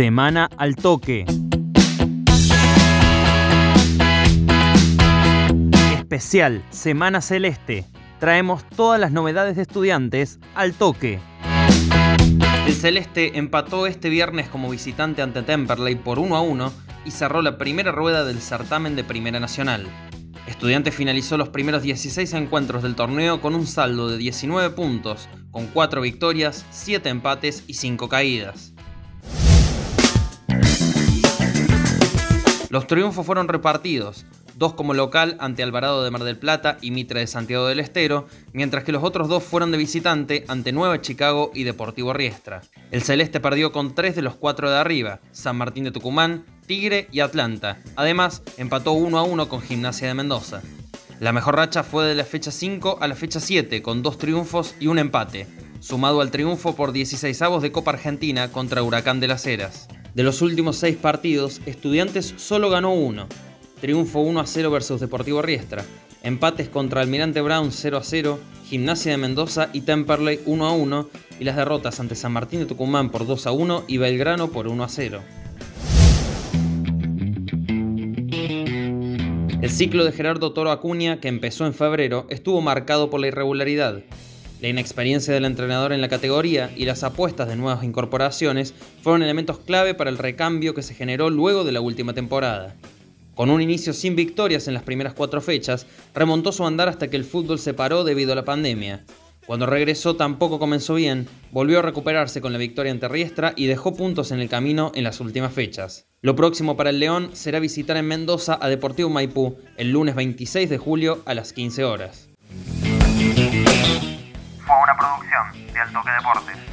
Semana al toque. Especial Semana Celeste. Traemos todas las novedades de estudiantes al toque. El Celeste empató este viernes como visitante ante Temperley por 1 a 1 y cerró la primera rueda del certamen de Primera Nacional. Estudiantes finalizó los primeros 16 encuentros del torneo con un saldo de 19 puntos, con 4 victorias, 7 empates y 5 caídas. Los triunfos fueron repartidos, dos como local ante Alvarado de Mar del Plata y Mitre de Santiago del Estero, mientras que los otros dos fueron de visitante ante Nueva Chicago y Deportivo Riestra. El Celeste perdió con tres de los cuatro de arriba, San Martín de Tucumán, Tigre y Atlanta. Además, empató 1 a 1 con Gimnasia de Mendoza. La mejor racha fue de la fecha 5 a la fecha 7, con dos triunfos y un empate, sumado al triunfo por 16 avos de Copa Argentina contra Huracán de las Heras. De los últimos seis partidos, Estudiantes solo ganó uno. Triunfo 1 a 0 versus Deportivo Riestra. Empates contra Almirante Brown 0 a 0, Gimnasia de Mendoza y Temperley 1 a 1 y las derrotas ante San Martín de Tucumán por 2 a 1 y Belgrano por 1 a 0. El ciclo de Gerardo Toro Acuña, que empezó en febrero, estuvo marcado por la irregularidad. La inexperiencia del entrenador en la categoría y las apuestas de nuevas incorporaciones fueron elementos clave para el recambio que se generó luego de la última temporada. Con un inicio sin victorias en las primeras cuatro fechas, remontó su andar hasta que el fútbol se paró debido a la pandemia. Cuando regresó tampoco comenzó bien, volvió a recuperarse con la victoria ante Riestra y dejó puntos en el camino en las últimas fechas. Lo próximo para el León será visitar en Mendoza a Deportivo Maipú el lunes 26 de julio a las 15 horas fue una producción de Altoque Deportes.